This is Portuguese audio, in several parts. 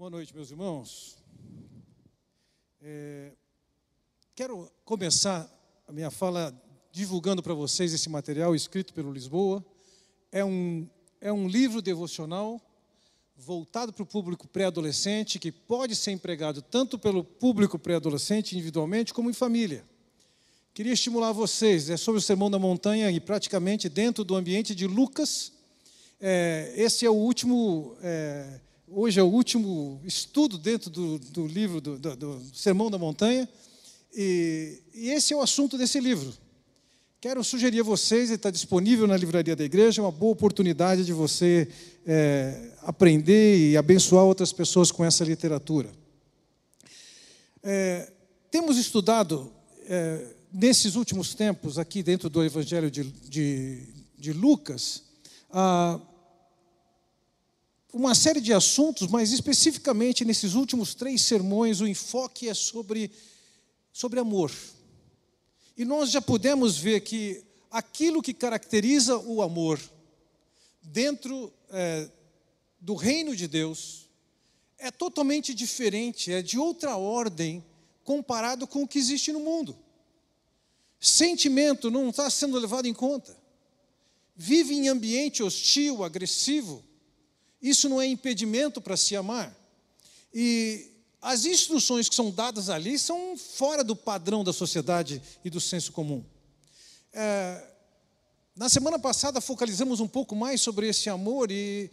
Boa noite, meus irmãos. É, quero começar a minha fala divulgando para vocês esse material escrito pelo Lisboa. É um, é um livro devocional voltado para o público pré-adolescente, que pode ser empregado tanto pelo público pré-adolescente individualmente, como em família. Queria estimular vocês, é sobre o Sermão da Montanha e praticamente dentro do ambiente de Lucas. É, esse é o último. É, Hoje é o último estudo dentro do, do livro do, do, do, Sermão da Montanha, e, e, esse é o assunto desse livro. Quero sugerir a vocês, ele está disponível na livraria da igreja, uma boa oportunidade de você é, aprender e abençoar outras pessoas com essa literatura. É, temos estudado é, nesses últimos tempos, aqui dentro do Evangelho de, de, de Lucas, a uma série de assuntos, mas especificamente nesses últimos três sermões, o enfoque é sobre, sobre amor. E nós já pudemos ver que aquilo que caracteriza o amor dentro é, do reino de Deus é totalmente diferente, é de outra ordem comparado com o que existe no mundo. Sentimento não está sendo levado em conta. Vive em ambiente hostil, agressivo isso não é impedimento para se amar. E as instruções que são dadas ali são fora do padrão da sociedade e do senso comum. É, na semana passada focalizamos um pouco mais sobre esse amor e,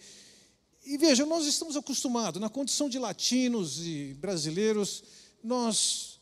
e veja, nós estamos acostumados, na condição de latinos e brasileiros, nós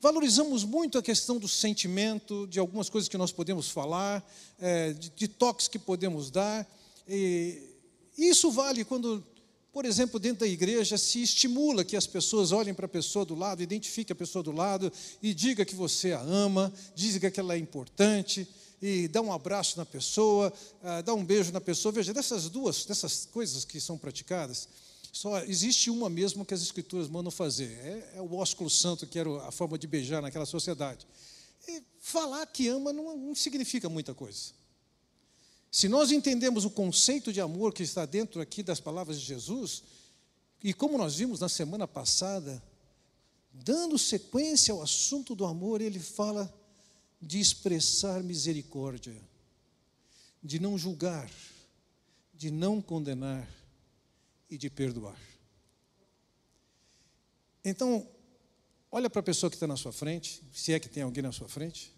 valorizamos muito a questão do sentimento, de algumas coisas que nós podemos falar, é, de, de toques que podemos dar. E, isso vale quando, por exemplo, dentro da igreja se estimula que as pessoas olhem para a pessoa do lado, identifiquem a pessoa do lado e diga que você a ama, diga que ela é importante e dá um abraço na pessoa, ah, dá um beijo na pessoa. Veja, dessas duas, dessas coisas que são praticadas, só existe uma mesmo que as escrituras mandam fazer. É, é o ósculo santo, que era a forma de beijar naquela sociedade. E falar que ama não, não significa muita coisa. Se nós entendemos o conceito de amor que está dentro aqui das palavras de Jesus, e como nós vimos na semana passada, dando sequência ao assunto do amor, ele fala de expressar misericórdia, de não julgar, de não condenar e de perdoar. Então, olha para a pessoa que está na sua frente, se é que tem alguém na sua frente,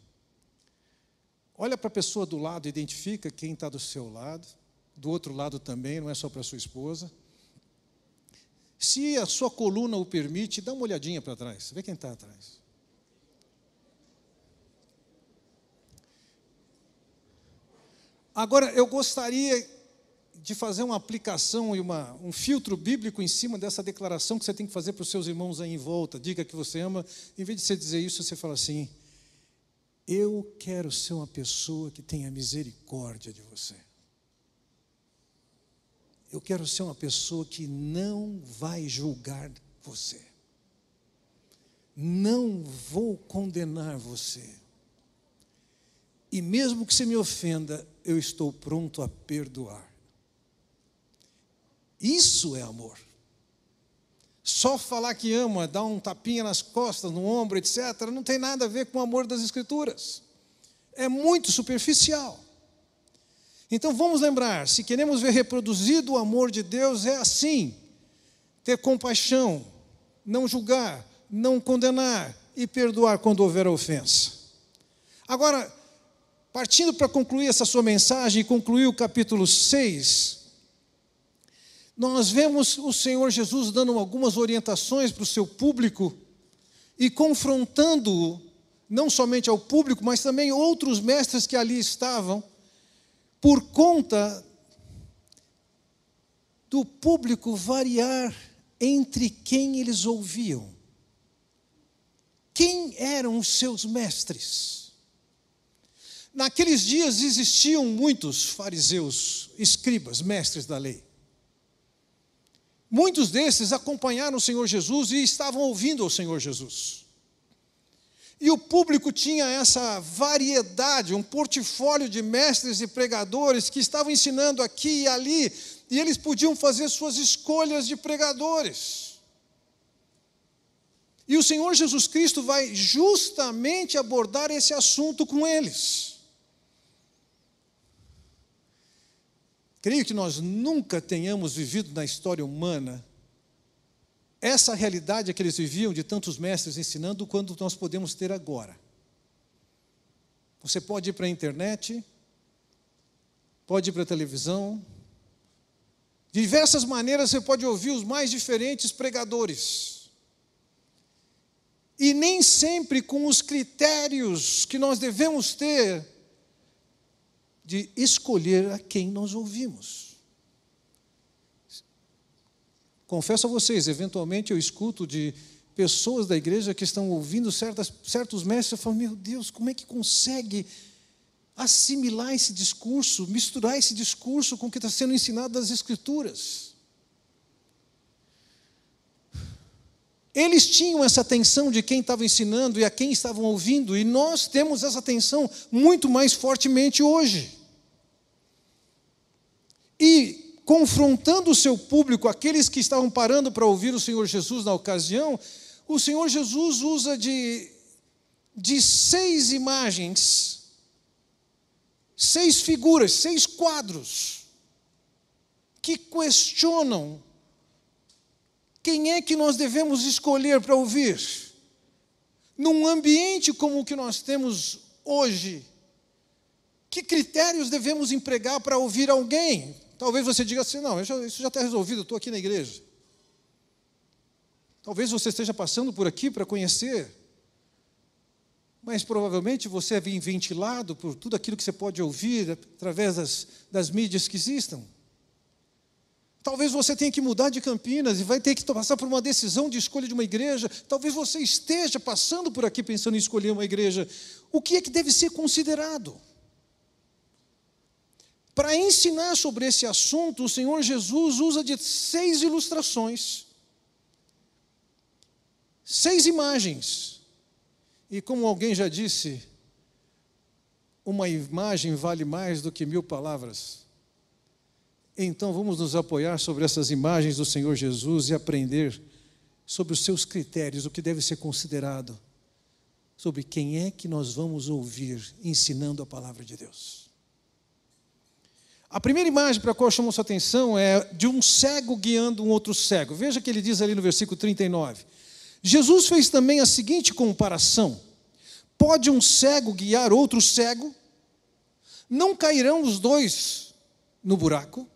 Olha para a pessoa do lado, identifica quem está do seu lado, do outro lado também, não é só para sua esposa. Se a sua coluna o permite, dá uma olhadinha para trás, vê quem está atrás. Agora, eu gostaria de fazer uma aplicação e uma, um filtro bíblico em cima dessa declaração que você tem que fazer para os seus irmãos aí em volta. Diga que você ama. Em vez de você dizer isso, você fala assim: eu quero ser uma pessoa que tenha misericórdia de você. Eu quero ser uma pessoa que não vai julgar você. Não vou condenar você. E mesmo que você me ofenda, eu estou pronto a perdoar. Isso é amor. Só falar que ama, dar um tapinha nas costas, no ombro, etc., não tem nada a ver com o amor das Escrituras. É muito superficial. Então vamos lembrar: se queremos ver reproduzido o amor de Deus, é assim: ter compaixão, não julgar, não condenar e perdoar quando houver ofensa. Agora, partindo para concluir essa sua mensagem e concluir o capítulo 6, nós vemos o Senhor Jesus dando algumas orientações para o seu público e confrontando-o, não somente ao público, mas também outros mestres que ali estavam, por conta do público variar entre quem eles ouviam. Quem eram os seus mestres? Naqueles dias existiam muitos fariseus, escribas, mestres da lei. Muitos desses acompanharam o Senhor Jesus e estavam ouvindo ao Senhor Jesus. E o público tinha essa variedade, um portfólio de mestres e pregadores que estavam ensinando aqui e ali, e eles podiam fazer suas escolhas de pregadores. E o Senhor Jesus Cristo vai justamente abordar esse assunto com eles. Creio que nós nunca tenhamos vivido na história humana essa realidade que eles viviam de tantos mestres ensinando, quando nós podemos ter agora. Você pode ir para a internet, pode ir para a televisão, de diversas maneiras você pode ouvir os mais diferentes pregadores. E nem sempre com os critérios que nós devemos ter de escolher a quem nós ouvimos. Confesso a vocês, eventualmente eu escuto de pessoas da igreja que estão ouvindo certas, certos mestres e falam: Meu Deus, como é que consegue assimilar esse discurso, misturar esse discurso com o que está sendo ensinado das Escrituras? Eles tinham essa atenção de quem estava ensinando e a quem estavam ouvindo, e nós temos essa atenção muito mais fortemente hoje. E confrontando o seu público, aqueles que estavam parando para ouvir o Senhor Jesus na ocasião, o Senhor Jesus usa de, de seis imagens, seis figuras, seis quadros, que questionam quem é que nós devemos escolher para ouvir. Num ambiente como o que nós temos hoje, que critérios devemos empregar para ouvir alguém? Talvez você diga assim: não, isso já está resolvido, estou aqui na igreja. Talvez você esteja passando por aqui para conhecer, mas provavelmente você é ventilado por tudo aquilo que você pode ouvir através das, das mídias que existam. Talvez você tenha que mudar de Campinas e vai ter que passar por uma decisão de escolha de uma igreja. Talvez você esteja passando por aqui pensando em escolher uma igreja. O que é que deve ser considerado? Para ensinar sobre esse assunto, o Senhor Jesus usa de seis ilustrações, seis imagens. E como alguém já disse, uma imagem vale mais do que mil palavras. Então vamos nos apoiar sobre essas imagens do Senhor Jesus e aprender sobre os seus critérios, o que deve ser considerado, sobre quem é que nós vamos ouvir ensinando a palavra de Deus. A primeira imagem para a qual chamou sua atenção é de um cego guiando um outro cego. Veja que ele diz ali no versículo 39. Jesus fez também a seguinte comparação: Pode um cego guiar outro cego? Não cairão os dois no buraco?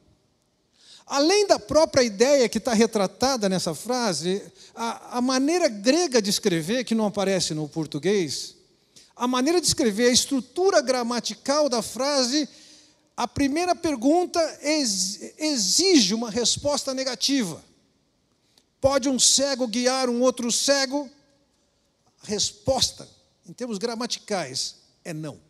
Além da própria ideia que está retratada nessa frase, a, a, maneira grega de escrever, que não aparece no português, a maneira de escrever, a estrutura gramatical da frase a primeira pergunta exige uma resposta negativa. Pode um cego guiar um outro cego? A resposta, em termos gramaticais, é não.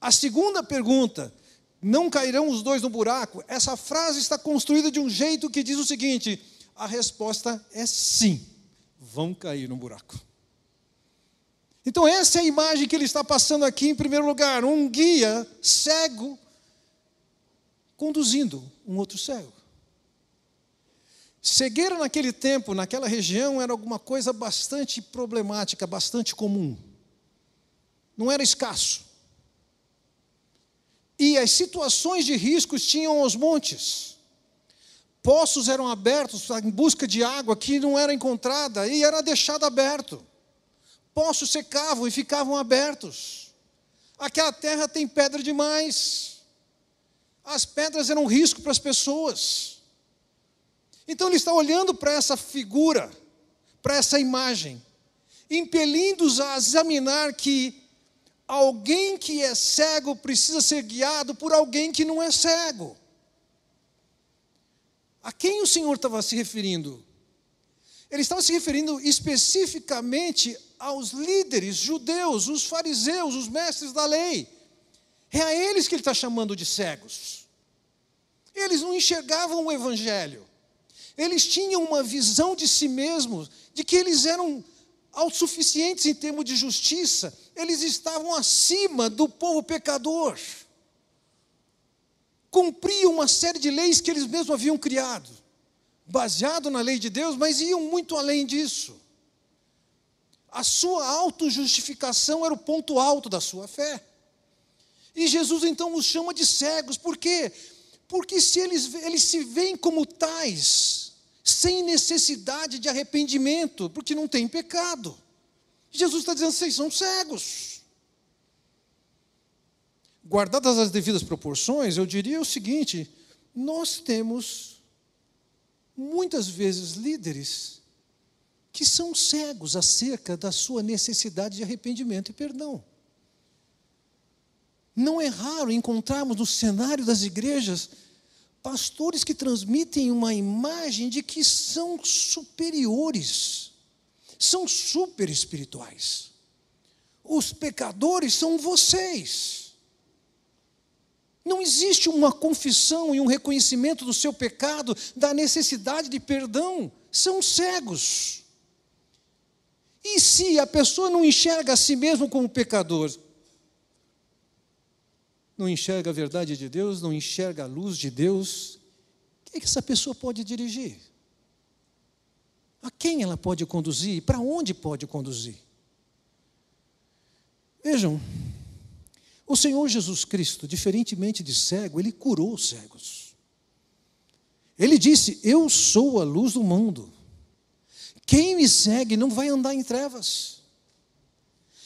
A segunda pergunta, não cairão os dois no buraco? Essa frase está construída de um jeito que diz o seguinte: a resposta é sim, vão cair no buraco. Então, essa é a imagem que ele está passando aqui em primeiro lugar: um guia cego conduzindo um outro cego. Cegueira naquele tempo, naquela região, era alguma coisa bastante problemática, bastante comum. Não era escasso. E as situações de riscos tinham aos montes. Poços eram abertos em busca de água que não era encontrada e era deixado aberto poços secavam e ficavam abertos. Aquela terra tem pedra demais. As pedras eram um risco para as pessoas. Então ele está olhando para essa figura, para essa imagem, impelindo-os a examinar que alguém que é cego precisa ser guiado por alguém que não é cego. A quem o Senhor estava se referindo? Ele estava se referindo especificamente aos líderes judeus, os fariseus, os mestres da lei. É a eles que ele está chamando de cegos. Eles não enxergavam o Evangelho. Eles tinham uma visão de si mesmos, de que eles eram autossuficientes em termos de justiça, eles estavam acima do povo pecador. Cumpriam uma série de leis que eles mesmos haviam criado, baseado na lei de Deus, mas iam muito além disso. A sua autojustificação era o ponto alto da sua fé. E Jesus então os chama de cegos, por quê? Porque se eles, eles se veem como tais, sem necessidade de arrependimento, porque não tem pecado. Jesus está dizendo: vocês são cegos. Guardadas as devidas proporções, eu diria o seguinte: nós temos muitas vezes líderes que são cegos acerca da sua necessidade de arrependimento e perdão. Não é raro encontrarmos no cenário das igrejas pastores que transmitem uma imagem de que são superiores, são super espirituais. Os pecadores são vocês. Não existe uma confissão e um reconhecimento do seu pecado, da necessidade de perdão. São cegos. E se a pessoa não enxerga a si mesmo como pecador, não enxerga a verdade de Deus, não enxerga a luz de Deus, o que, é que essa pessoa pode dirigir? A quem ela pode conduzir? E para onde pode conduzir? Vejam, o Senhor Jesus Cristo, diferentemente de cego, ele curou os cegos. Ele disse: Eu sou a luz do mundo. Quem me segue não vai andar em trevas.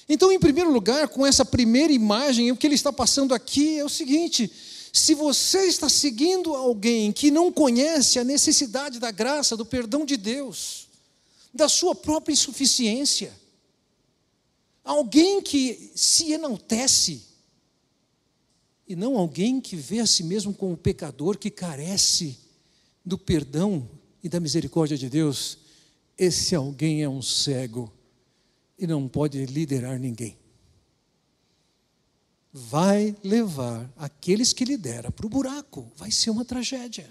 Então, em primeiro lugar, com essa primeira imagem, o que ele está passando aqui é o seguinte: se você está seguindo alguém que não conhece a necessidade da graça, do perdão de Deus, da sua própria insuficiência, alguém que se enaltece, e não alguém que vê a si mesmo como pecador que carece do perdão e da misericórdia de Deus, esse alguém é um cego e não pode liderar ninguém. Vai levar aqueles que lidera para o buraco, vai ser uma tragédia.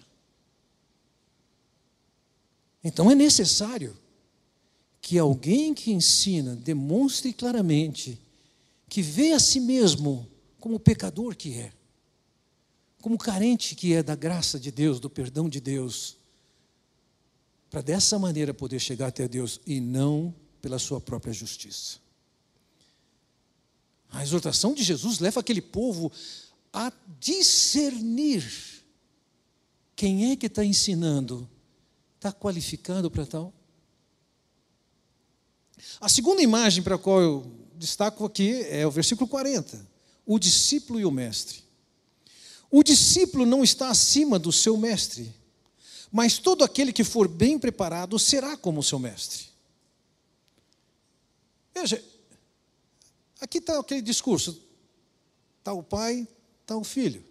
Então é necessário que alguém que ensina demonstre claramente que vê a si mesmo como pecador que é, como carente que é da graça de Deus, do perdão de Deus, para dessa maneira poder chegar até Deus e não pela sua própria justiça. A exortação de Jesus leva aquele povo a discernir quem é que está ensinando, está qualificado para tal. A segunda imagem para a qual eu destaco aqui é o versículo 40, o discípulo e o mestre. O discípulo não está acima do seu mestre, mas todo aquele que for bem preparado será como o seu mestre. Veja, aqui está aquele discurso: está o pai, está o filho.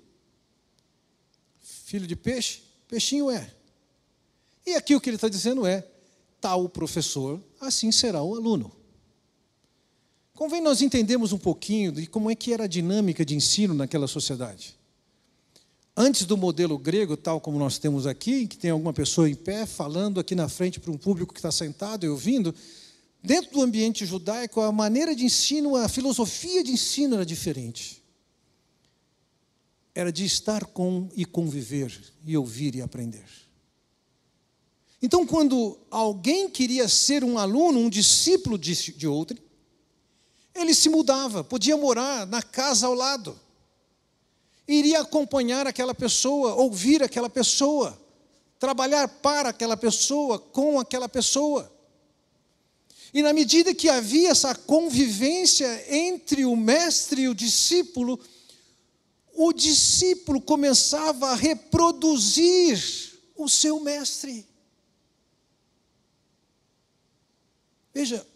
Filho de peixe, peixinho é. E aqui o que ele está dizendo é: tal professor, assim será o aluno. Convém nós entendermos um pouquinho de como é que era a dinâmica de ensino naquela sociedade. Antes do modelo grego, tal como nós temos aqui, que tem alguma pessoa em pé falando aqui na frente para um público que está sentado e ouvindo, Dentro do ambiente judaico, a maneira de ensino, a filosofia de ensino era diferente. Era de estar com e conviver, e ouvir e aprender. Então, quando alguém queria ser um aluno, um discípulo de, de outro, ele se mudava, podia morar na casa ao lado, iria acompanhar aquela pessoa, ouvir aquela pessoa, trabalhar para aquela pessoa, com aquela pessoa. E na medida que havia essa convivência entre o mestre e o discípulo, o discípulo começava a reproduzir o seu mestre. Veja,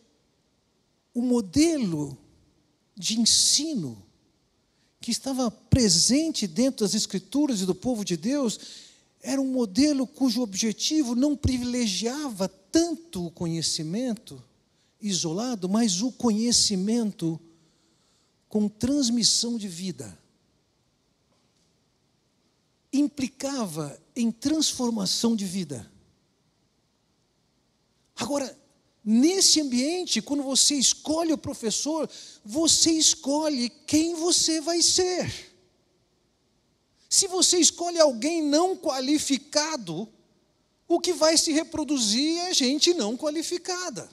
o modelo de ensino que estava presente dentro das Escrituras e do povo de Deus era um modelo cujo objetivo não privilegiava tanto o conhecimento, isolado, mas o conhecimento com transmissão de vida implicava em transformação de vida. Agora, nesse ambiente, quando você escolhe o professor, você escolhe quem você vai ser. Se você escolhe alguém não qualificado, o que vai se reproduzir é gente não qualificada.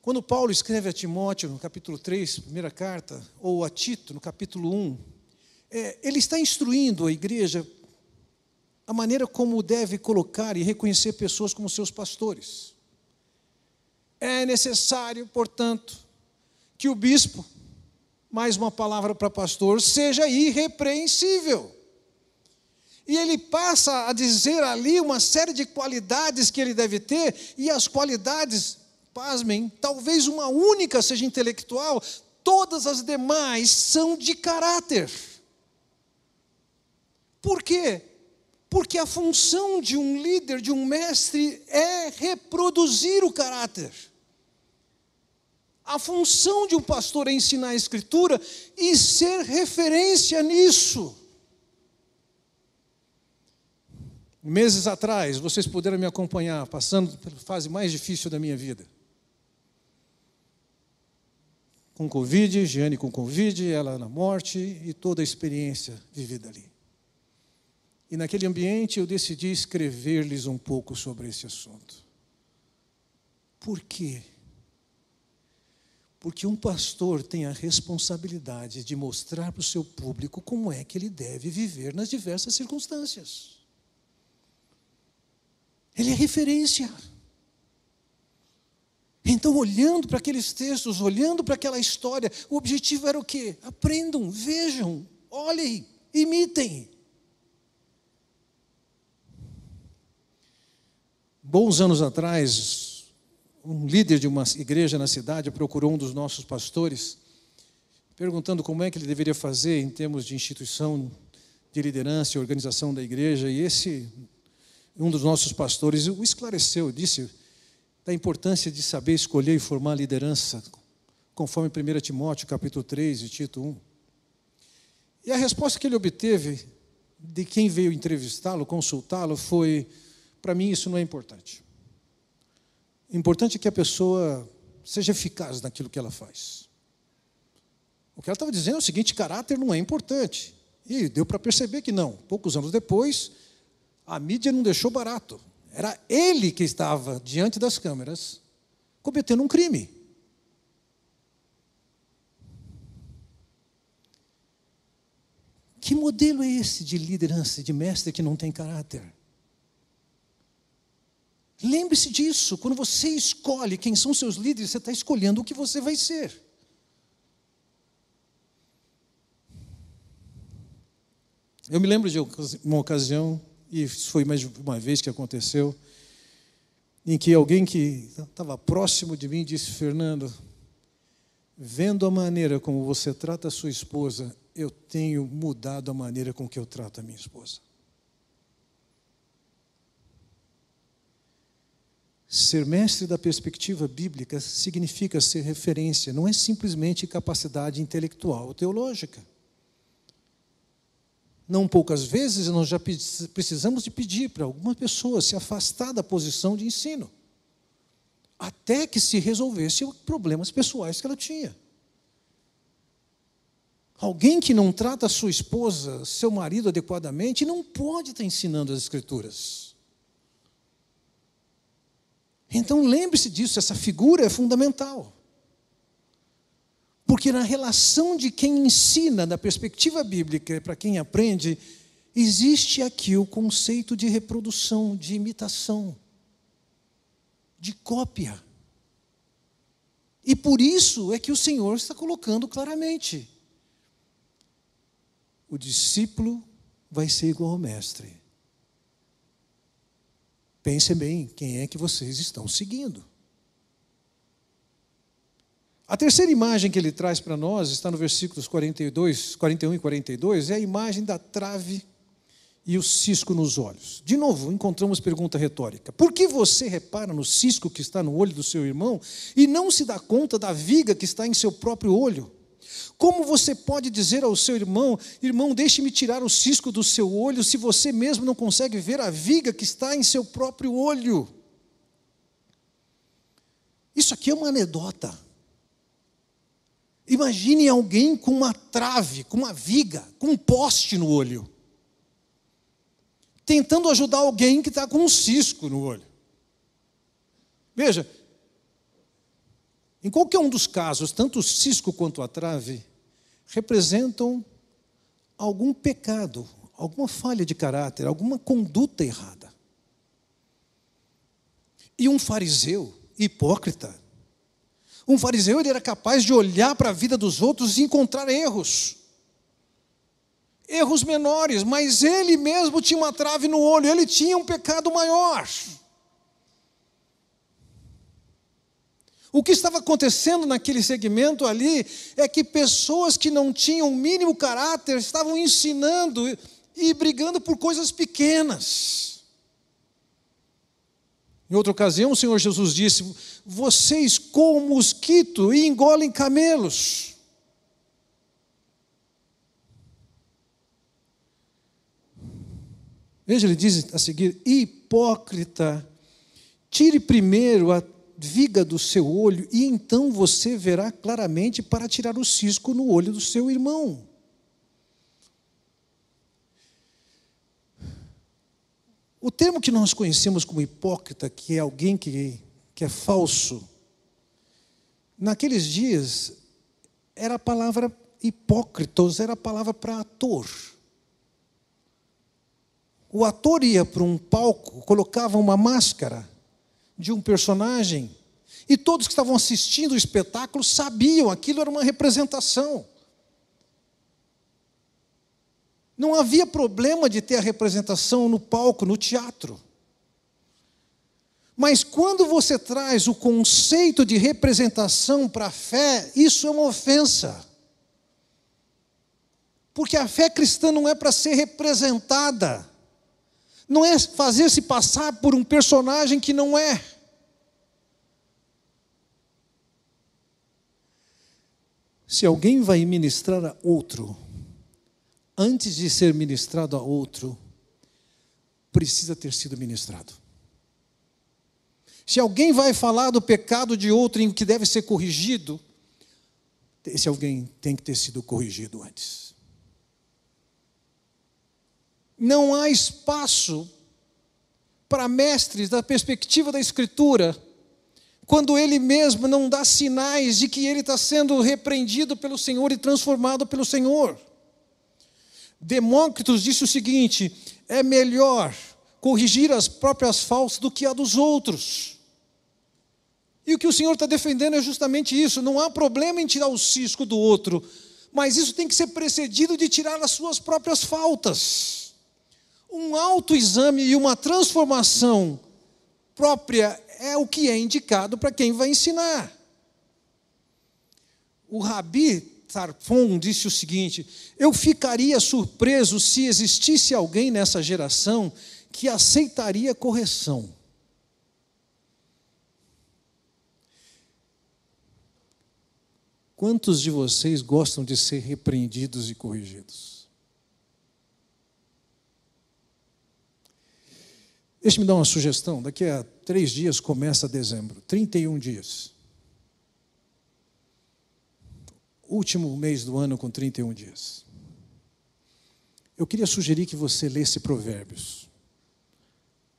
Quando Paulo escreve a Timóteo, no capítulo 3, primeira carta, ou a Tito, no capítulo 1, é, ele está instruindo a igreja a maneira como deve colocar e reconhecer pessoas como seus pastores. É necessário, portanto, que o bispo, mais uma palavra para pastor, seja irrepreensível. E ele passa a dizer ali uma série de qualidades que ele deve ter, e as qualidades, pasmem, talvez uma única seja intelectual, todas as demais são de caráter. Por quê? Porque a função de um líder, de um mestre, é reproduzir o caráter. A função de um pastor é ensinar a Escritura e ser referência nisso. Meses atrás, vocês puderam me acompanhar, passando pela fase mais difícil da minha vida. Com Covid, Giane com Covid, ela na morte e toda a experiência vivida ali. E naquele ambiente eu decidi escrever-lhes um pouco sobre esse assunto. Por quê? Porque um pastor tem a responsabilidade de mostrar para o seu público como é que ele deve viver nas diversas circunstâncias. Ele é referência. Então, olhando para aqueles textos, olhando para aquela história, o objetivo era o quê? Aprendam, vejam, olhem, imitem. Bons anos atrás, um líder de uma igreja na cidade procurou um dos nossos pastores, perguntando como é que ele deveria fazer em termos de instituição de liderança e organização da igreja, e esse um dos nossos pastores o esclareceu, disse da importância de saber escolher e formar liderança, conforme 1 Timóteo capítulo 3 e Tito 1. E a resposta que ele obteve de quem veio entrevistá-lo, consultá-lo, foi: para mim isso não é importante. Importante é que a pessoa seja eficaz naquilo que ela faz. O que ela estava dizendo é o seguinte: caráter não é importante. E deu para perceber que não. Poucos anos depois, a mídia não deixou barato. Era ele que estava diante das câmeras cometendo um crime. Que modelo é esse de liderança, de mestre que não tem caráter? Lembre-se disso, quando você escolhe quem são seus líderes, você está escolhendo o que você vai ser. Eu me lembro de uma ocasião e foi mais uma vez que aconteceu, em que alguém que estava próximo de mim disse: Fernando, vendo a maneira como você trata a sua esposa, eu tenho mudado a maneira com que eu trato a minha esposa. Ser mestre da perspectiva bíblica significa ser referência, não é simplesmente capacidade intelectual ou teológica. Não poucas vezes nós já precisamos de pedir para alguma pessoa se afastar da posição de ensino, até que se resolvesse os problemas pessoais que ela tinha. Alguém que não trata sua esposa, seu marido adequadamente, não pode estar ensinando as Escrituras. Então lembre-se disso, essa figura é fundamental. Porque na relação de quem ensina, na perspectiva bíblica, para quem aprende, existe aqui o conceito de reprodução, de imitação, de cópia. E por isso é que o Senhor está colocando claramente: o discípulo vai ser igual ao mestre. Pensem bem, quem é que vocês estão seguindo? A terceira imagem que ele traz para nós está no versículos 42, 41 e 42, é a imagem da trave e o cisco nos olhos. De novo, encontramos pergunta retórica: por que você repara no cisco que está no olho do seu irmão e não se dá conta da viga que está em seu próprio olho? Como você pode dizer ao seu irmão, irmão, deixe-me tirar o cisco do seu olho, se você mesmo não consegue ver a viga que está em seu próprio olho? Isso aqui é uma anedota. Imagine alguém com uma trave, com uma viga, com um poste no olho, tentando ajudar alguém que está com um cisco no olho. Veja, em qualquer um dos casos, tanto o cisco quanto a trave, representam algum pecado, alguma falha de caráter, alguma conduta errada. E um fariseu hipócrita, um fariseu ele era capaz de olhar para a vida dos outros e encontrar erros. Erros menores, mas ele mesmo tinha uma trave no olho, ele tinha um pecado maior. O que estava acontecendo naquele segmento ali é que pessoas que não tinham o mínimo caráter estavam ensinando e brigando por coisas pequenas. Em outra ocasião, o Senhor Jesus disse: Vocês com mosquito e engolem camelos. Veja, ele diz a seguir: hipócrita, tire primeiro a viga do seu olho, e então você verá claramente para tirar o cisco no olho do seu irmão. O termo que nós conhecemos como hipócrita, que é alguém que, que é falso, naqueles dias era a palavra hipócritos, era a palavra para ator. O ator ia para um palco, colocava uma máscara, de um personagem. E todos que estavam assistindo o espetáculo sabiam, aquilo era uma representação. Não havia problema de ter a representação no palco, no teatro. Mas quando você traz o conceito de representação para a fé, isso é uma ofensa. Porque a fé cristã não é para ser representada, não é fazer-se passar por um personagem que não é. Se alguém vai ministrar a outro, antes de ser ministrado a outro, precisa ter sido ministrado. Se alguém vai falar do pecado de outro em que deve ser corrigido, esse alguém tem que ter sido corrigido antes. Não há espaço para mestres da perspectiva da Escritura quando ele mesmo não dá sinais de que ele está sendo repreendido pelo Senhor e transformado pelo Senhor. Demócritos disse o seguinte: é melhor corrigir as próprias faltas do que a dos outros. E o que o Senhor está defendendo é justamente isso. Não há problema em tirar o cisco do outro, mas isso tem que ser precedido de tirar as suas próprias faltas. Um autoexame e uma transformação própria é o que é indicado para quem vai ensinar. O Rabi Tarfon disse o seguinte: Eu ficaria surpreso se existisse alguém nessa geração que aceitaria correção. Quantos de vocês gostam de ser repreendidos e corrigidos? Deixe-me dar uma sugestão. Daqui a três dias começa dezembro 31 dias. Último mês do ano com 31 dias. Eu queria sugerir que você lesse Provérbios.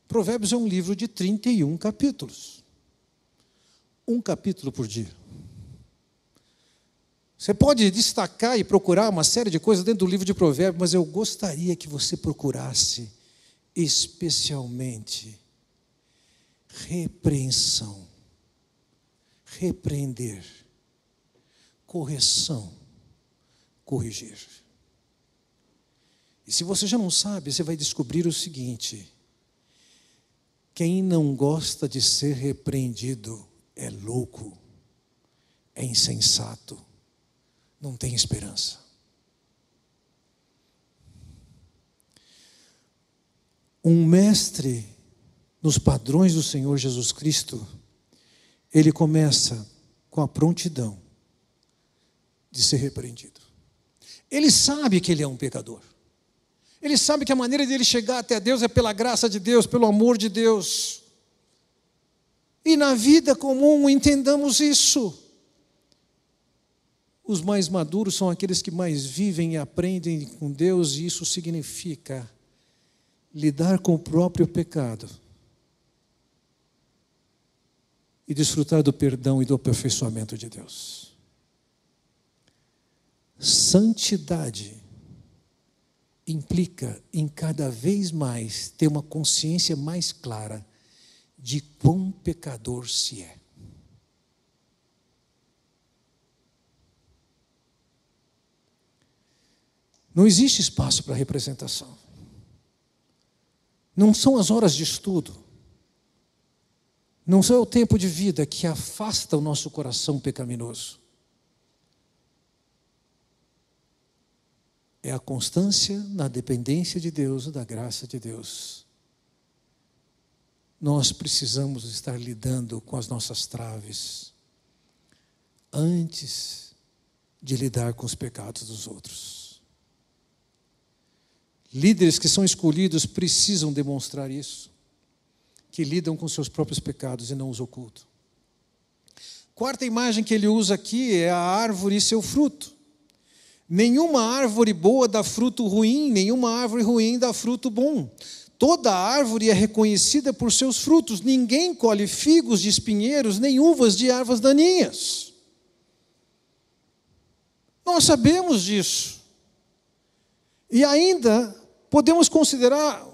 Provérbios é um livro de 31 capítulos. Um capítulo por dia. Você pode destacar e procurar uma série de coisas dentro do livro de Provérbios, mas eu gostaria que você procurasse especialmente repreensão, repreender, correção, corrigir. E se você já não sabe, você vai descobrir o seguinte: quem não gosta de ser repreendido é louco, é insensato, não tem esperança. Um mestre nos padrões do Senhor Jesus Cristo, ele começa com a prontidão de ser repreendido. Ele sabe que ele é um pecador. Ele sabe que a maneira dele chegar até Deus é pela graça de Deus, pelo amor de Deus. E na vida comum entendamos isso. Os mais maduros são aqueles que mais vivem e aprendem com Deus, e isso significa lidar com o próprio pecado. e desfrutar do perdão e do aperfeiçoamento de Deus. Santidade implica em cada vez mais ter uma consciência mais clara de quão pecador se é. Não existe espaço para representação. Não são as horas de estudo. Não é o tempo de vida que afasta o nosso coração pecaminoso. É a constância na dependência de Deus, da graça de Deus. Nós precisamos estar lidando com as nossas traves antes de lidar com os pecados dos outros. Líderes que são escolhidos precisam demonstrar isso, que lidam com seus próprios pecados e não os ocultam. Quarta imagem que ele usa aqui é a árvore e seu fruto. Nenhuma árvore boa dá fruto ruim, nenhuma árvore ruim dá fruto bom. Toda árvore é reconhecida por seus frutos. Ninguém colhe figos de espinheiros, nem uvas de ervas daninhas. Nós sabemos disso. E ainda podemos considerar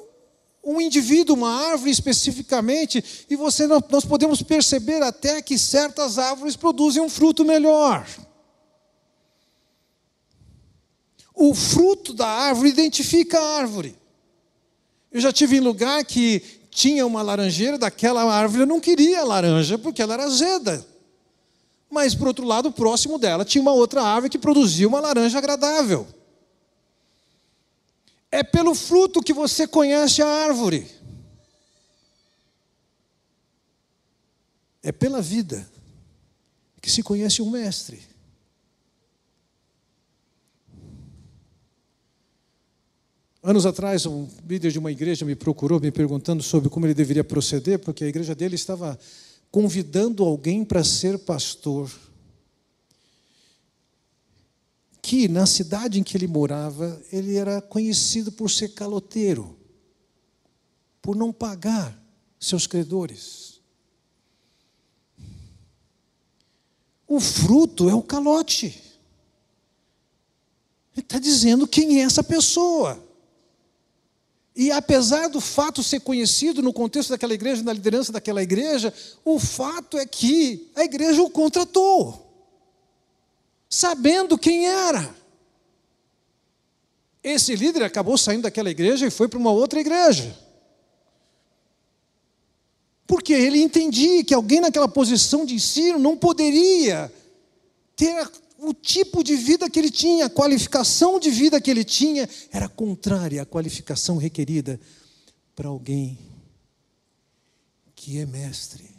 um indivíduo, uma árvore especificamente, e você, nós podemos perceber até que certas árvores produzem um fruto melhor. O fruto da árvore identifica a árvore. Eu já tive em lugar que tinha uma laranjeira daquela árvore, eu não queria laranja porque ela era azeda. Mas, por outro lado, próximo dela tinha uma outra árvore que produzia uma laranja agradável. É pelo fruto que você conhece a árvore. É pela vida que se conhece um mestre. Anos atrás, um líder de uma igreja me procurou, me perguntando sobre como ele deveria proceder, porque a igreja dele estava convidando alguém para ser pastor que na cidade em que ele morava, ele era conhecido por ser caloteiro, por não pagar seus credores. O fruto é o calote. Ele está dizendo quem é essa pessoa. E apesar do fato ser conhecido no contexto daquela igreja, na liderança daquela igreja, o fato é que a igreja o contratou sabendo quem era. Esse líder acabou saindo daquela igreja e foi para uma outra igreja. Porque ele entendia que alguém naquela posição de ensino não poderia ter o tipo de vida que ele tinha, a qualificação de vida que ele tinha, era contrária à qualificação requerida para alguém que é mestre.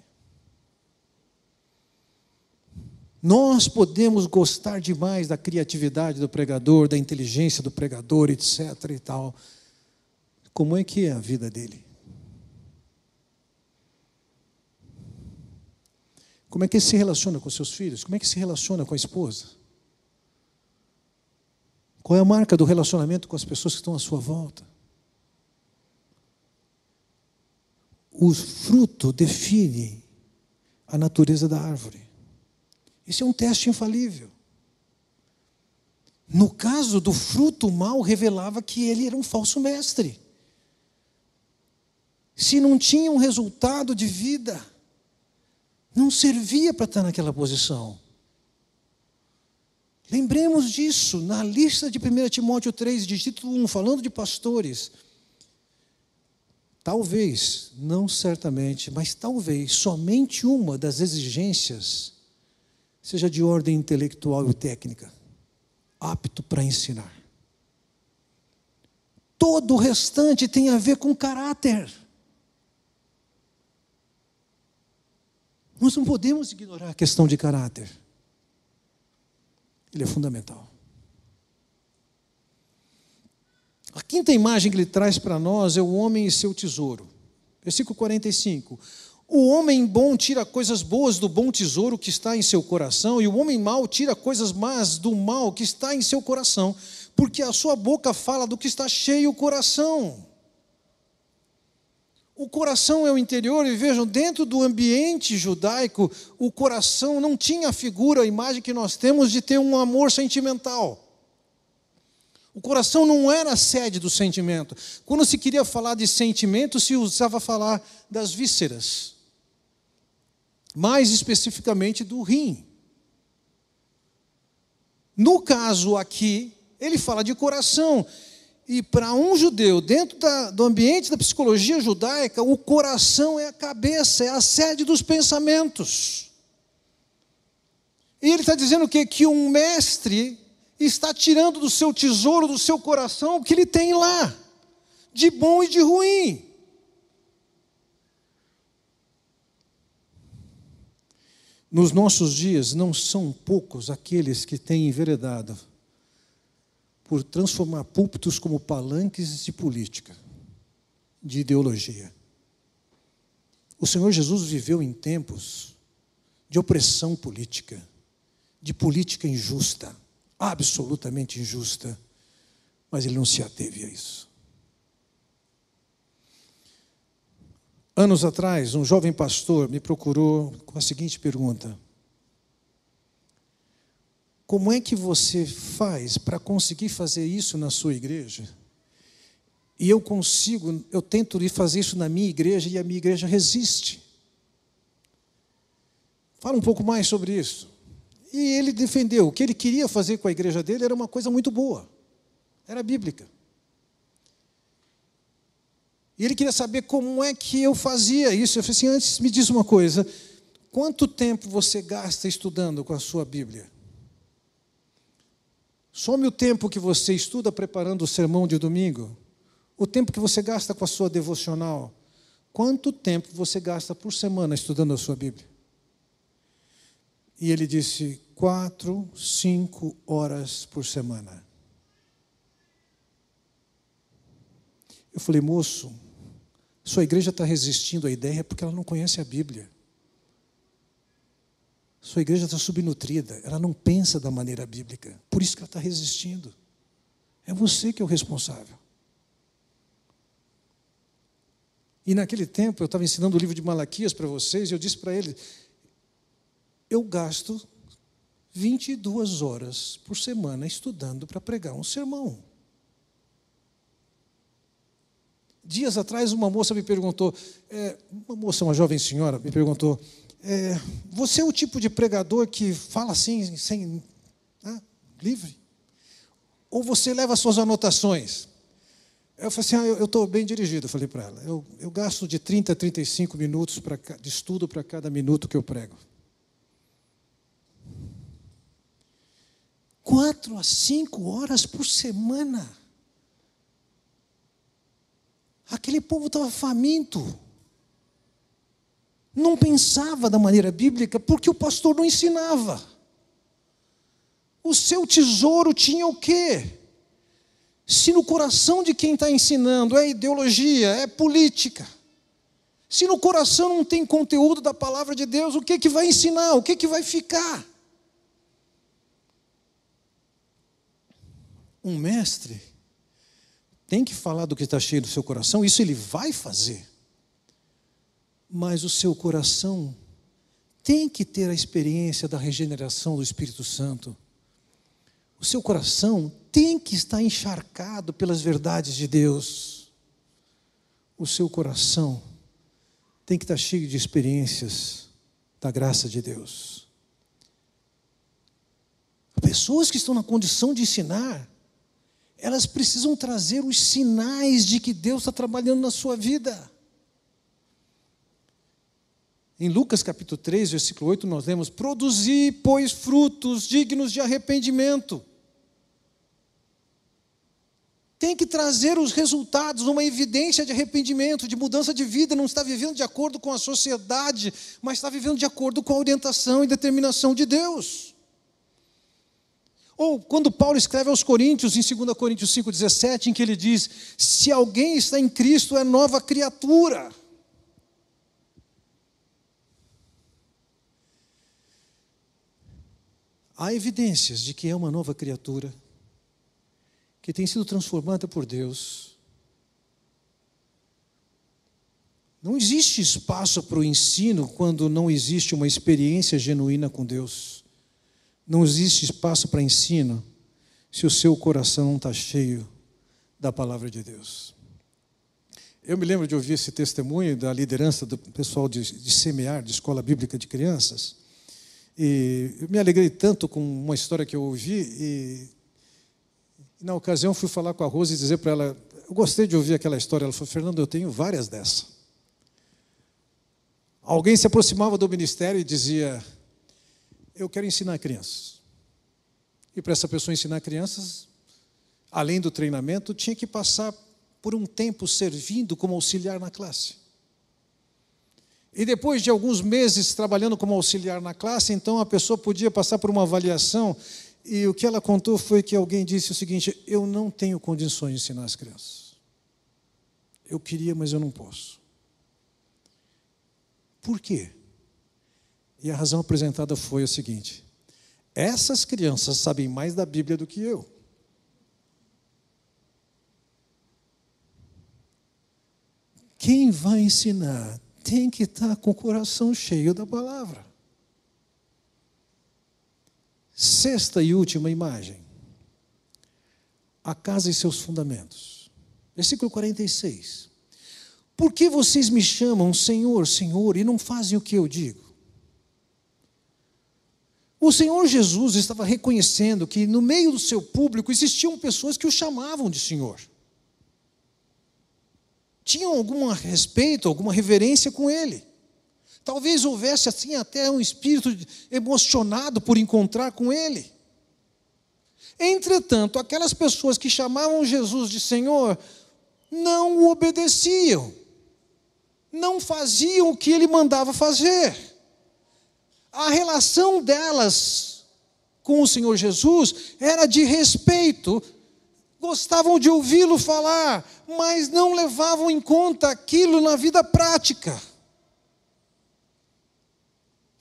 Nós podemos gostar demais da criatividade do pregador, da inteligência do pregador, etc. e tal. Como é que é a vida dele? Como é que ele se relaciona com seus filhos? Como é que se relaciona com a esposa? Qual é a marca do relacionamento com as pessoas que estão à sua volta? O fruto define a natureza da árvore. Esse é um teste infalível. No caso do fruto mal, revelava que ele era um falso mestre. Se não tinha um resultado de vida, não servia para estar naquela posição. Lembremos disso na lista de 1 Timóteo 3, de título 1, falando de pastores. Talvez, não certamente, mas talvez somente uma das exigências seja de ordem intelectual e técnica, apto para ensinar. Todo o restante tem a ver com caráter. Nós não podemos ignorar a questão de caráter. Ele é fundamental. A quinta imagem que ele traz para nós é o homem e seu tesouro. Versículo 45. O homem bom tira coisas boas do bom tesouro que está em seu coração, e o homem mau tira coisas más do mal que está em seu coração, porque a sua boca fala do que está cheio o coração. O coração é o interior, e vejam, dentro do ambiente judaico, o coração não tinha a figura, a imagem que nós temos de ter um amor sentimental. O coração não era a sede do sentimento. Quando se queria falar de sentimento, se usava falar das vísceras. Mais especificamente do rim. No caso aqui, ele fala de coração. E para um judeu, dentro da, do ambiente da psicologia judaica, o coração é a cabeça, é a sede dos pensamentos. E ele está dizendo o quê? Que um mestre está tirando do seu tesouro, do seu coração, o que ele tem lá, de bom e de ruim. Nos nossos dias, não são poucos aqueles que têm enveredado por transformar púlpitos como palanques de política, de ideologia. O Senhor Jesus viveu em tempos de opressão política, de política injusta, absolutamente injusta, mas ele não se ateve a isso. Anos atrás, um jovem pastor me procurou com a seguinte pergunta: como é que você faz para conseguir fazer isso na sua igreja? E eu consigo, eu tento fazer isso na minha igreja e a minha igreja resiste. Fala um pouco mais sobre isso. E ele defendeu, o que ele queria fazer com a igreja dele era uma coisa muito boa, era bíblica. E ele queria saber como é que eu fazia isso. Eu falei assim: antes me diz uma coisa, quanto tempo você gasta estudando com a sua Bíblia? Some o tempo que você estuda preparando o sermão de domingo, o tempo que você gasta com a sua devocional. Quanto tempo você gasta por semana estudando a sua Bíblia? E ele disse: quatro, cinco horas por semana. Eu falei, moço, sua igreja está resistindo à ideia porque ela não conhece a Bíblia. Sua igreja está subnutrida, ela não pensa da maneira bíblica, por isso que ela está resistindo. É você que é o responsável. E naquele tempo eu estava ensinando o livro de Malaquias para vocês e eu disse para ele: eu gasto 22 horas por semana estudando para pregar um sermão. Dias atrás, uma moça me perguntou, é, uma moça, uma jovem senhora, me perguntou: é, você é o tipo de pregador que fala assim, sem né, livre? Ou você leva suas anotações? Eu falei assim, ah, eu estou bem dirigido, falei para ela. Eu, eu gasto de 30 a 35 minutos pra, de estudo para cada minuto que eu prego. Quatro a cinco horas por semana. Aquele povo estava faminto não pensava da maneira bíblica porque o pastor não ensinava. O seu tesouro tinha o quê? Se no coração de quem está ensinando é ideologia, é política, se no coração não tem conteúdo da palavra de Deus, o que, que vai ensinar? O que, que vai ficar? Um mestre tem que falar do que está cheio do seu coração, isso ele vai fazer mas o seu coração tem que ter a experiência da regeneração do Espírito Santo. O seu coração tem que estar encharcado pelas verdades de Deus. O seu coração tem que estar cheio de experiências da graça de Deus. Pessoas que estão na condição de ensinar, elas precisam trazer os sinais de que Deus está trabalhando na sua vida. Em Lucas capítulo 3, versículo 8, nós lemos: Produzi, pois, frutos dignos de arrependimento. Tem que trazer os resultados, uma evidência de arrependimento, de mudança de vida, não está vivendo de acordo com a sociedade, mas está vivendo de acordo com a orientação e determinação de Deus. Ou quando Paulo escreve aos Coríntios, em 2 Coríntios 5,17, em que ele diz: Se alguém está em Cristo, é nova criatura. Há evidências de que é uma nova criatura, que tem sido transformada por Deus, Não existe espaço para o ensino quando não existe uma experiência genuína com Deus. Não existe espaço para ensino se o seu coração não está cheio da palavra de Deus. Eu me lembro de ouvir esse testemunho da liderança do pessoal de, de semear, de escola bíblica de crianças. E eu me alegrei tanto com uma história que eu ouvi. E, na ocasião, fui falar com a Rose e dizer para ela: Eu gostei de ouvir aquela história. Ela falou: Fernando, eu tenho várias dessas. Alguém se aproximava do ministério e dizia: Eu quero ensinar crianças. E para essa pessoa ensinar crianças, além do treinamento, tinha que passar por um tempo servindo como auxiliar na classe. E depois de alguns meses trabalhando como auxiliar na classe, então a pessoa podia passar por uma avaliação. E o que ela contou foi que alguém disse o seguinte: Eu não tenho condições de ensinar as crianças. Eu queria, mas eu não posso. Por quê? E a razão apresentada foi a seguinte: essas crianças sabem mais da Bíblia do que eu. Quem vai ensinar tem que estar com o coração cheio da palavra. Sexta e última imagem. A casa e seus fundamentos. Versículo 46. Por que vocês me chamam Senhor, Senhor e não fazem o que eu digo? O Senhor Jesus estava reconhecendo que no meio do seu público existiam pessoas que o chamavam de Senhor tinham algum respeito, alguma reverência com ele. Talvez houvesse assim até um espírito emocionado por encontrar com ele. Entretanto, aquelas pessoas que chamavam Jesus de Senhor não o obedeciam, não faziam o que ele mandava fazer. A relação delas com o Senhor Jesus era de respeito, gostavam de ouvi-lo falar, mas não levavam em conta aquilo na vida prática.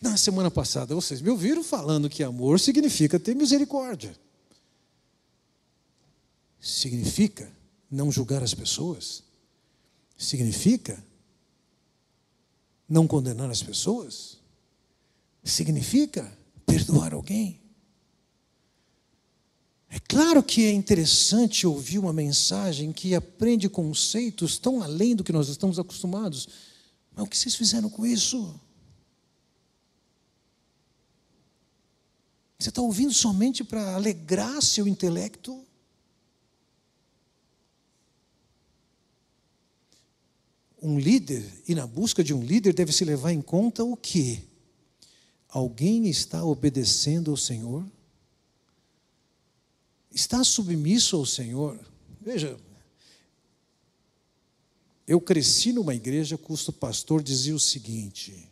Na semana passada, vocês me ouviram falando que amor significa ter misericórdia. Significa não julgar as pessoas. Significa não condenar as pessoas. Significa perdoar alguém. É claro que é interessante ouvir uma mensagem que aprende conceitos tão além do que nós estamos acostumados. Mas o que vocês fizeram com isso? Você está ouvindo somente para alegrar seu intelecto? Um líder, e na busca de um líder, deve se levar em conta o que? Alguém está obedecendo ao Senhor? está submisso ao Senhor. Veja, eu cresci numa igreja cujo pastor dizia o seguinte: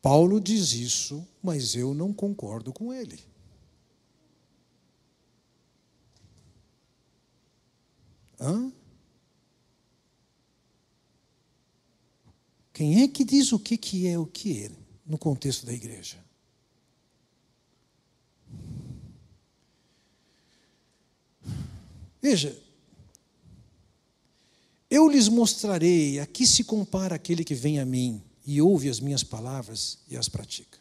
Paulo diz isso, mas eu não concordo com ele. Hã? Quem é que diz o que, que é o que é no contexto da igreja? Veja, eu lhes mostrarei a que se compara aquele que vem a mim e ouve as minhas palavras e as pratica.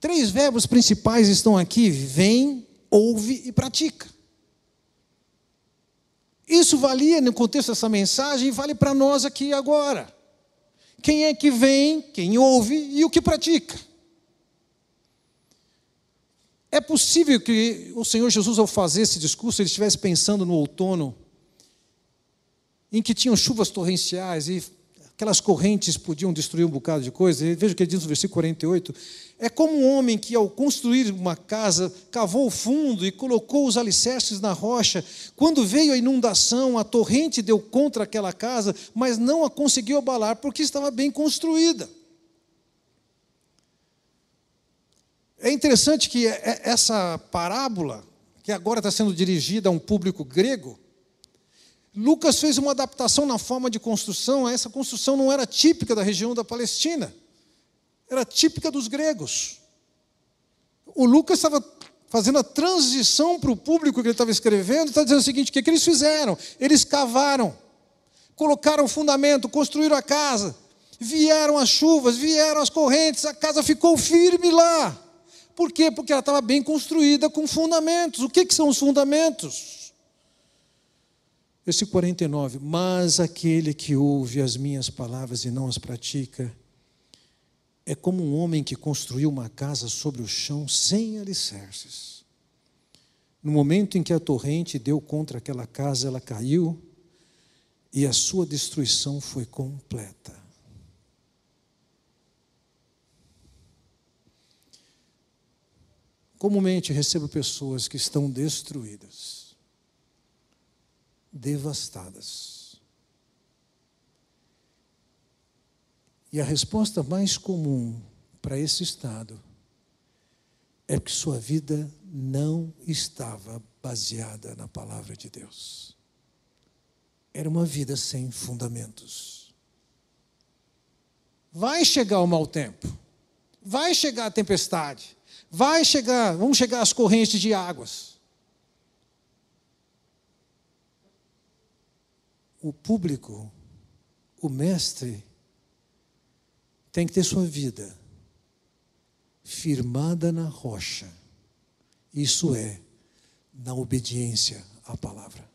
Três verbos principais estão aqui: vem, ouve e pratica. Isso valia no contexto dessa mensagem e vale para nós aqui agora. Quem é que vem, quem ouve e o que pratica? É possível que o Senhor Jesus, ao fazer esse discurso, ele estivesse pensando no outono, em que tinham chuvas torrenciais e aquelas correntes podiam destruir um bocado de coisa. Veja o que ele diz no versículo 48. É como um homem que, ao construir uma casa, cavou o fundo e colocou os alicerces na rocha. Quando veio a inundação, a torrente deu contra aquela casa, mas não a conseguiu abalar porque estava bem construída. É interessante que é, é, essa parábola, que agora está sendo dirigida a um público grego, Lucas fez uma adaptação na forma de construção. Essa construção não era típica da região da Palestina, era típica dos gregos. O Lucas estava fazendo a transição para o público que ele estava escrevendo, está dizendo o seguinte: o que, que eles fizeram? Eles cavaram, colocaram o fundamento, construíram a casa, vieram as chuvas, vieram as correntes, a casa ficou firme lá. Por quê? Porque ela estava bem construída com fundamentos. O que, que são os fundamentos? Versículo 49: Mas aquele que ouve as minhas palavras e não as pratica, é como um homem que construiu uma casa sobre o chão sem alicerces. No momento em que a torrente deu contra aquela casa, ela caiu e a sua destruição foi completa. Comumente recebo pessoas que estão destruídas, devastadas. E a resposta mais comum para esse estado é que sua vida não estava baseada na palavra de Deus. Era uma vida sem fundamentos. Vai chegar o mau tempo, vai chegar a tempestade, Vai chegar, vão chegar as correntes de águas. O público, o mestre, tem que ter sua vida firmada na rocha. Isso é, na obediência à palavra.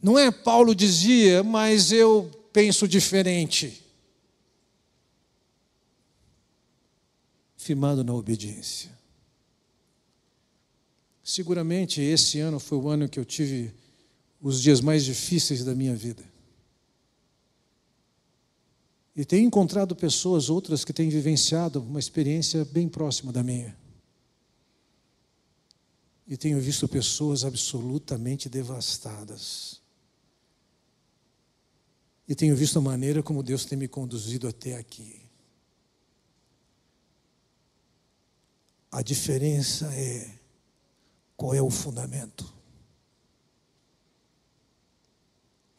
Não é Paulo dizia, mas eu penso diferente. firmado na obediência. Seguramente esse ano foi o ano que eu tive os dias mais difíceis da minha vida. E tenho encontrado pessoas, outras que têm vivenciado uma experiência bem próxima da minha. E tenho visto pessoas absolutamente devastadas. E tenho visto a maneira como Deus tem me conduzido até aqui. A diferença é qual é o fundamento.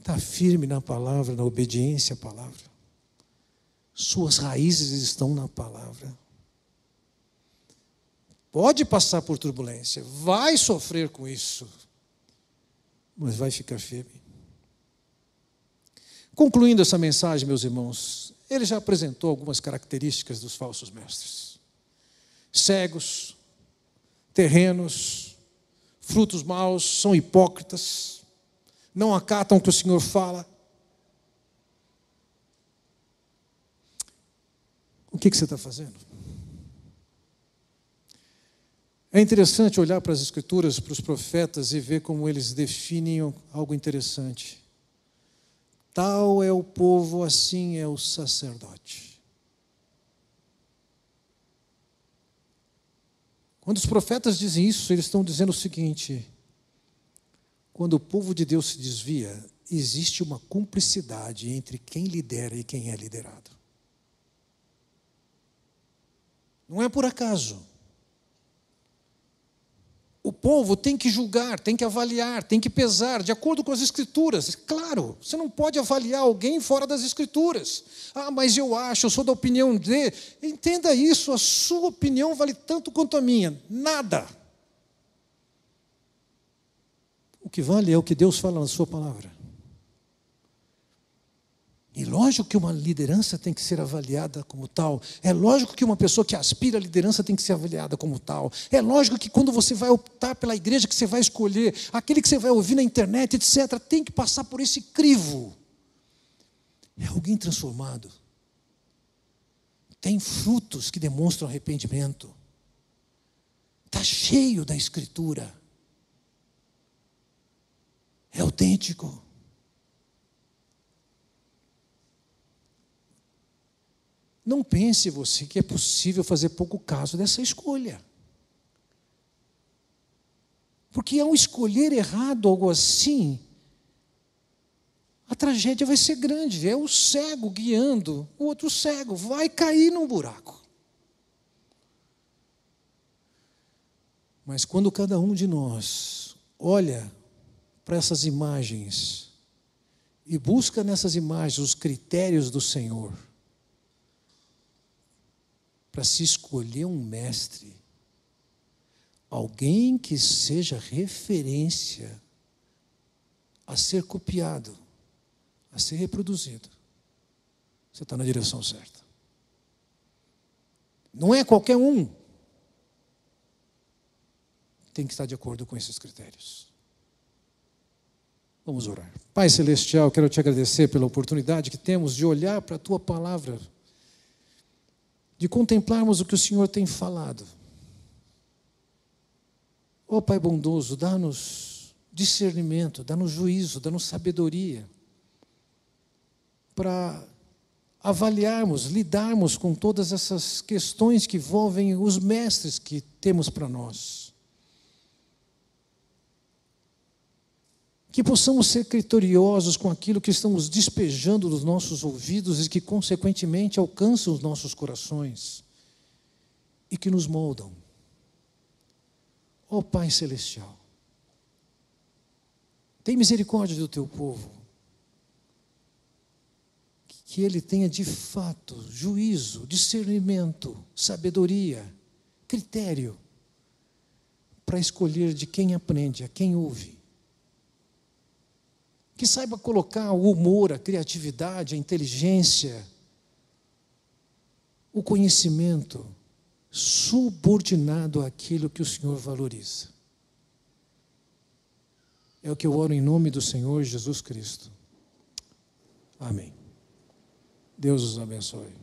Está firme na palavra, na obediência à palavra. Suas raízes estão na palavra. Pode passar por turbulência, vai sofrer com isso, mas vai ficar firme. Concluindo essa mensagem, meus irmãos, ele já apresentou algumas características dos falsos mestres cegos, terrenos, frutos maus, são hipócritas, não acatam o que o Senhor fala. O que, que você está fazendo? É interessante olhar para as Escrituras, para os profetas e ver como eles definem algo interessante. Tal é o povo, assim é o sacerdote. Quando os profetas dizem isso, eles estão dizendo o seguinte: quando o povo de Deus se desvia, existe uma cumplicidade entre quem lidera e quem é liderado. Não é por acaso. O povo tem que julgar, tem que avaliar, tem que pesar, de acordo com as Escrituras. Claro, você não pode avaliar alguém fora das Escrituras. Ah, mas eu acho, eu sou da opinião de. Entenda isso, a sua opinião vale tanto quanto a minha. Nada. O que vale é o que Deus fala na Sua palavra. E lógico que uma liderança tem que ser avaliada como tal. É lógico que uma pessoa que aspira à liderança tem que ser avaliada como tal. É lógico que quando você vai optar pela igreja que você vai escolher, aquele que você vai ouvir na internet, etc., tem que passar por esse crivo. É alguém transformado. Tem frutos que demonstram arrependimento. Está cheio da Escritura. É autêntico. Não pense você que é possível fazer pouco caso dessa escolha. Porque ao escolher errado algo assim, a tragédia vai ser grande. É o cego guiando o outro cego, vai cair num buraco. Mas quando cada um de nós olha para essas imagens e busca nessas imagens os critérios do Senhor, para se escolher um mestre, alguém que seja referência a ser copiado, a ser reproduzido, você está na direção certa. Não é qualquer um. Tem que estar de acordo com esses critérios. Vamos orar. Pai Celestial, quero te agradecer pela oportunidade que temos de olhar para a tua palavra, de contemplarmos o que o Senhor tem falado. Ó oh, Pai bondoso, dá-nos discernimento, dá-nos juízo, dá-nos sabedoria para avaliarmos, lidarmos com todas essas questões que envolvem os mestres que temos para nós. Que possamos ser criteriosos com aquilo que estamos despejando dos nossos ouvidos e que, consequentemente, alcançam os nossos corações e que nos moldam. Ó oh, Pai Celestial, tem misericórdia do teu povo, que ele tenha de fato juízo, discernimento, sabedoria, critério para escolher de quem aprende, a quem ouve que saiba colocar o humor, a criatividade, a inteligência, o conhecimento subordinado àquilo que o Senhor valoriza. É o que eu oro em nome do Senhor Jesus Cristo. Amém. Deus os abençoe.